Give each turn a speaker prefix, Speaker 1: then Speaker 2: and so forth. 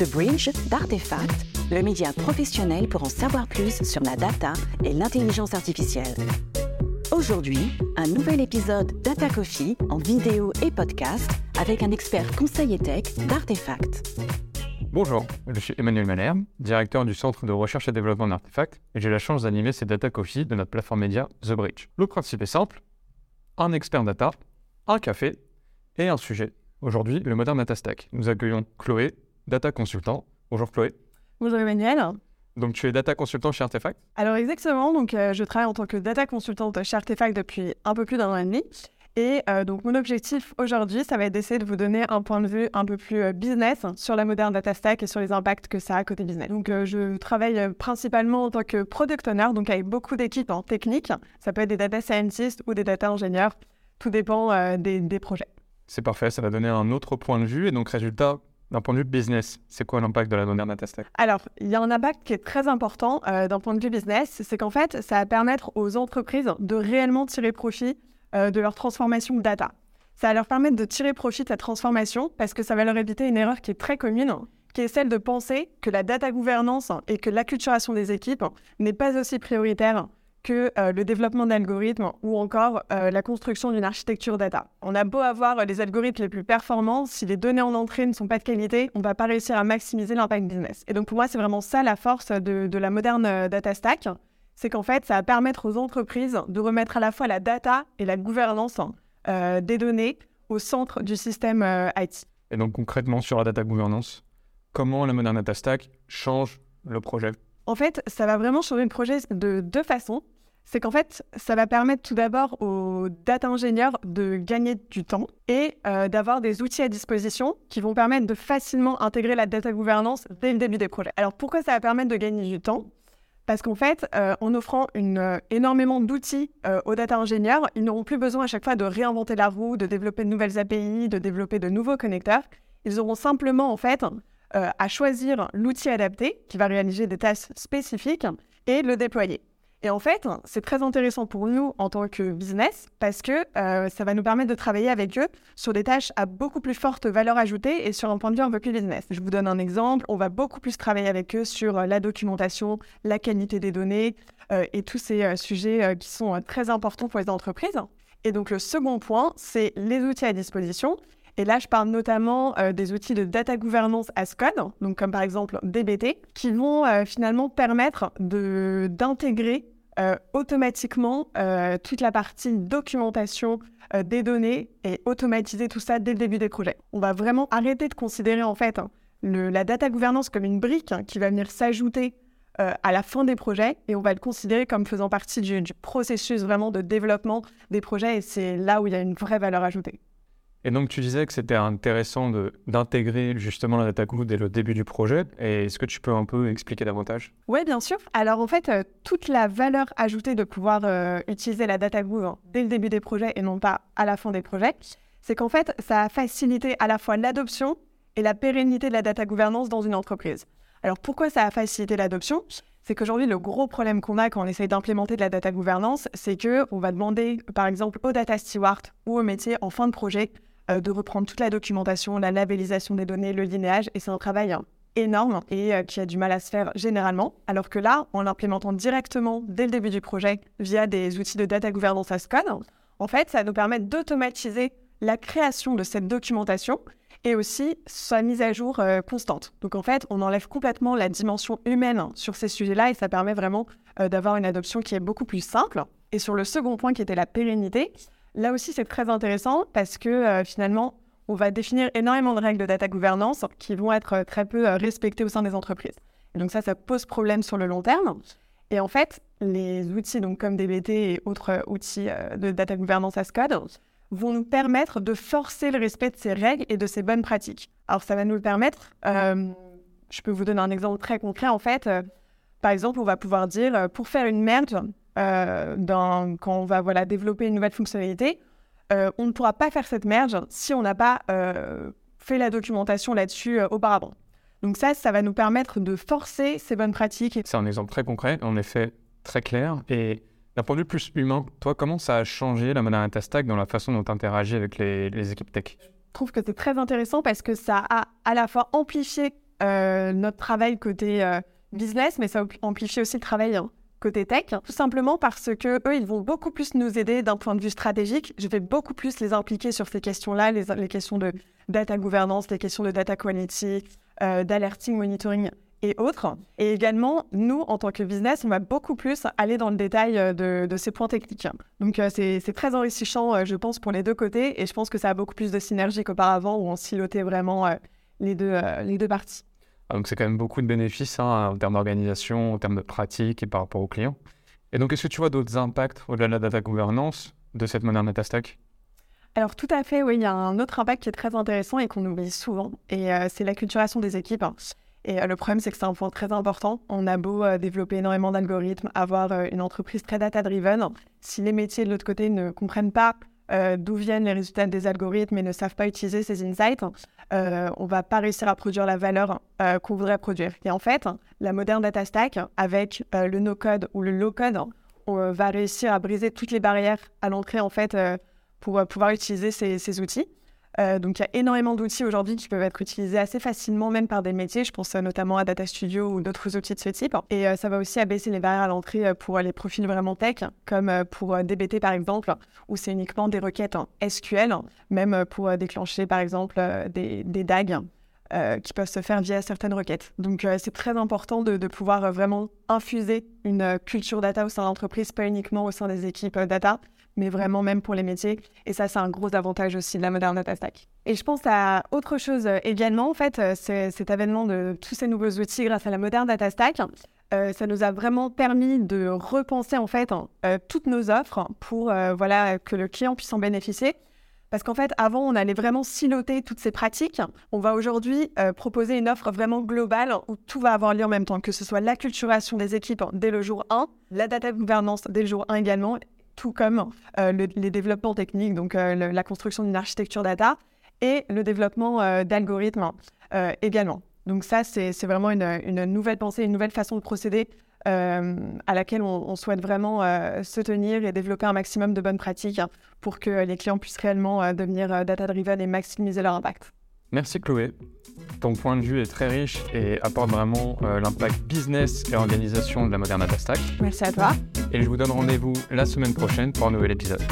Speaker 1: The Bridge d'Artefact, le média professionnel pour en savoir plus sur la data et l'intelligence artificielle. Aujourd'hui, un nouvel épisode Data Coffee en vidéo et podcast avec un expert conseil et tech d'Artefact.
Speaker 2: Bonjour, je suis Emmanuel Malherbe, directeur du Centre de recherche et développement d'Artefact, et j'ai la chance d'animer ces Data Coffee de notre plateforme média The Bridge. Le principe est simple un expert data, un café et un sujet. Aujourd'hui, le Modern Data Stack. Nous accueillons Chloé, data consultant. Bonjour Chloé.
Speaker 3: Bonjour Emmanuel.
Speaker 2: Donc tu es data consultant chez Artefact
Speaker 3: Alors exactement, donc euh, je travaille en tant que data consultante chez Artefact depuis un peu plus d'un an et demi. Et euh, donc mon objectif aujourd'hui, ça va être d'essayer de vous donner un point de vue un peu plus euh, business sur la moderne data stack et sur les impacts que ça a côté business. Donc je travaille principalement en tant que product owner, donc avec beaucoup d'équipes en technique. Ça peut être des data scientists ou des data ingénieurs. Tout dépend des, des projets.
Speaker 2: C'est parfait, ça va donner un autre point de vue. Et donc résultat, d'un point de vue business, c'est quoi l'impact de la moderne data stack
Speaker 3: Alors, il y a un impact qui est très important euh, d'un point de vue business, c'est qu'en fait, ça va permettre aux entreprises de réellement tirer profit euh, de leur transformation data. Ça va leur permettre de tirer profit de cette transformation parce que ça va leur éviter une erreur qui est très commune, qui est celle de penser que la data gouvernance et que l'acculturation des équipes n'est pas aussi prioritaire que euh, le développement d'algorithmes ou encore euh, la construction d'une architecture data. On a beau avoir les algorithmes les plus performants, si les données en entrée ne sont pas de qualité, on ne va pas réussir à maximiser l'impact business. Et donc pour moi, c'est vraiment ça la force de, la moderne euh, data stack, c'est qu'en fait, ça va permettre aux entreprises de remettre à la fois la data et la gouvernance des données au centre du système IT.
Speaker 2: Et donc concrètement sur la data gouvernance, comment la moderne data stack change le projet?
Speaker 3: En fait, ça va vraiment changer le projet de deux façons. C'est qu'en fait, ça va permettre tout d'abord aux data ingénieurs de gagner du temps et euh, d'avoir des outils à disposition qui vont permettre de facilement intégrer la data gouvernance dès le début des projets. Alors pourquoi ça va permettre de gagner du temps? Parce qu'en fait, euh, en offrant une, euh, énormément d'outils aux data ingénieurs, ils n'auront plus besoin à chaque fois de réinventer la roue, de développer de nouvelles API, de développer de nouveaux connecteurs. Ils auront simplement en fait euh, à choisir l'outil adapté qui va réaliser des tâches spécifiques et le déployer. Et en fait, c'est très intéressant pour nous en tant que business parce que euh, ça va nous permettre de travailler avec eux sur des tâches à beaucoup plus forte valeur ajoutée et sur un point de vue un peu plus business. Je vous donne un exemple. On va beaucoup plus travailler avec eux sur euh, la documentation, la qualité des données et tous ces sujets qui sont très importants pour les entreprises. Et donc le second point, c'est les outils à disposition. Et là, je parle notamment euh, des outils de data governance as code, donc comme par exemple DBT, qui vont euh, finalement permettre d'intégrer euh, automatiquement toute la partie documentation des données et automatiser tout ça dès le début des projets. On va vraiment arrêter de considérer en fait la data governance comme une brique qui va venir s'ajouter à la fin des projets et on va le considérer comme faisant partie du processus vraiment de développement des projets et c'est là où il y a une vraie valeur ajoutée.
Speaker 2: Et donc, tu disais que c'était intéressant d'intégrer justement la data dès le début du projet. Est-ce que tu peux un peu expliquer davantage?
Speaker 3: Oui, bien sûr. Alors, en fait, euh, toute la valeur ajoutée de pouvoir euh, utiliser la data grid dès le début des projets et non pas à la fin des projets, c'est qu'en fait, ça a facilité à la fois l'adoption et la pérennité de la data gouvernance dans une entreprise. Alors, pourquoi ça a facilité l'adoption? C'est qu'aujourd'hui, le gros problème qu'on a quand on essaye d'implémenter de la data gouvernance, c'est qu'on va demander, par exemple, au data steward ou au métier en fin de projet euh, de reprendre toute la documentation, la labellisation des données, le linéage. Et c'est un travail hein, énorme et euh, qui a du mal à se faire généralement. Alors que là, en l'implémentant directement dès le début du projet via des outils de data governance as code, en fait, ça nous permettre d'automatiser la création de cette documentation et aussi sa mise à jour euh, constante. Donc en fait, on enlève complètement la dimension humaine sur ces sujets-là et ça permet vraiment d'avoir une adoption qui est beaucoup plus simple. Et sur le second point qui était la pérennité, Là aussi, c'est très intéressant parce que euh, finalement, on va définir énormément de règles de data gouvernance qui vont être euh, très peu euh, respectées au sein des entreprises. Et donc ça, ça pose problème sur le long terme. Et en fait, les outils donc comme DBT et autres outils de data gouvernance as code vont nous permettre de forcer le respect de ces règles et de ces bonnes pratiques. Alors ça va nous le permettre. je peux vous donner un exemple très concret. En fait, par exemple, on va pouvoir dire pour faire une merde, euh, quand on va voilà, développer une nouvelle fonctionnalité, euh, on ne pourra pas faire cette merge si on n'a pas euh, fait la documentation là-dessus auparavant. Donc ça, ça va nous permettre de forcer ces bonnes pratiques.
Speaker 2: C'est un exemple très concret, en effet très clair. Et d'un point de vue plus humain, toi, comment ça a changé la Data Stack dans la façon dont tu interagis avec les, les équipes tech?
Speaker 3: Je trouve que c'est très intéressant parce que ça a à la fois amplifié notre travail côté business, mais ça amplifie aussi le travail hein, côté tech, tout simplement parce que eux, ils vont beaucoup plus nous aider d'un point de vue stratégique. Je vais beaucoup plus les impliquer sur ces questions-là, les, questions de data gouvernance, les questions de data quality, d'alerting, monitoring et autres. Et également, nous, en tant que business, on va beaucoup plus aller dans le détail de, de ces points techniques. Donc, c'est très enrichissant, je pense, pour les deux côtés. Et je pense que ça a beaucoup plus de synergie qu'auparavant, où on silotait vraiment les, deux, les deux parties.
Speaker 2: Ah, donc c'est quand même beaucoup de bénéfices hein, en termes d'organisation, en termes de pratique et par rapport aux clients. Et donc est-ce que tu vois d'autres impacts au-delà de la data gouvernance de cette moderne data stack
Speaker 3: alors tout à fait, oui, il y a un autre impact qui est très intéressant et qu'on oublie souvent, et euh, c'est l'acculturation des équipes. Et euh, le problème, c'est que c'est un point très important. On a beau euh, développer énormément d'algorithmes, avoir une entreprise très data-driven, si les métiers de l'autre côté ne comprennent pas euh, d'où viennent les résultats des algorithmes et ne savent pas utiliser ces insights, euh, on va pas réussir à produire la valeur euh, qu'on voudrait produire. Et en fait, la moderne data stack, avec euh, le no-code ou le low-code, on va réussir à briser toutes les barrières à l'entrée en fait pour pouvoir utiliser ces outils. Euh, donc il y a énormément d'outils aujourd'hui qui peuvent être utilisés assez facilement, même par des métiers. Je pense euh, notamment à Data Studio ou d'autres outils de ce type. Et euh, ça va aussi abaisser les barrières à l'entrée pour les profils vraiment tech, comme pour DBT par exemple, où c'est uniquement des requêtes SQL, même pour déclencher par exemple des, des DAG. Qui peuvent se faire via certaines requêtes. Donc, c'est très important de, pouvoir vraiment infuser une culture data au sein de l'entreprise, pas uniquement au sein des équipes data, mais vraiment même pour les métiers. Et ça, c'est un gros avantage aussi de la moderne data stack. Et je pense à autre chose euh, également, en fait, euh, cet avènement de tous ces nouveaux outils grâce à la moderne data stack. Euh, ça nous a vraiment permis de repenser en fait toutes nos offres pour voilà que le client puisse en bénéficier. Parce qu'en fait, avant, on allait vraiment siloter toutes ces pratiques. On va aujourd'hui proposer une offre vraiment globale où tout va avoir lieu en même temps, que ce soit l'acculturation des équipes dès le jour 1, la data gouvernance dès le jour 1 également, tout comme euh, les développements techniques, donc euh, la construction d'une architecture data et le développement euh, d'algorithmes également. Donc ça, c'est vraiment une, nouvelle pensée, une nouvelle façon de procéder à laquelle on, souhaite vraiment se tenir et développer un maximum de bonnes pratiques pour que les clients puissent réellement devenir data-driven et maximiser leur impact.
Speaker 2: Merci Chloé. Ton point de vue est très riche et apporte vraiment euh, l'impact business et organisation de la moderne data stack.
Speaker 3: Merci à toi.
Speaker 2: Et je vous donne rendez-vous la semaine prochaine pour un nouvel épisode.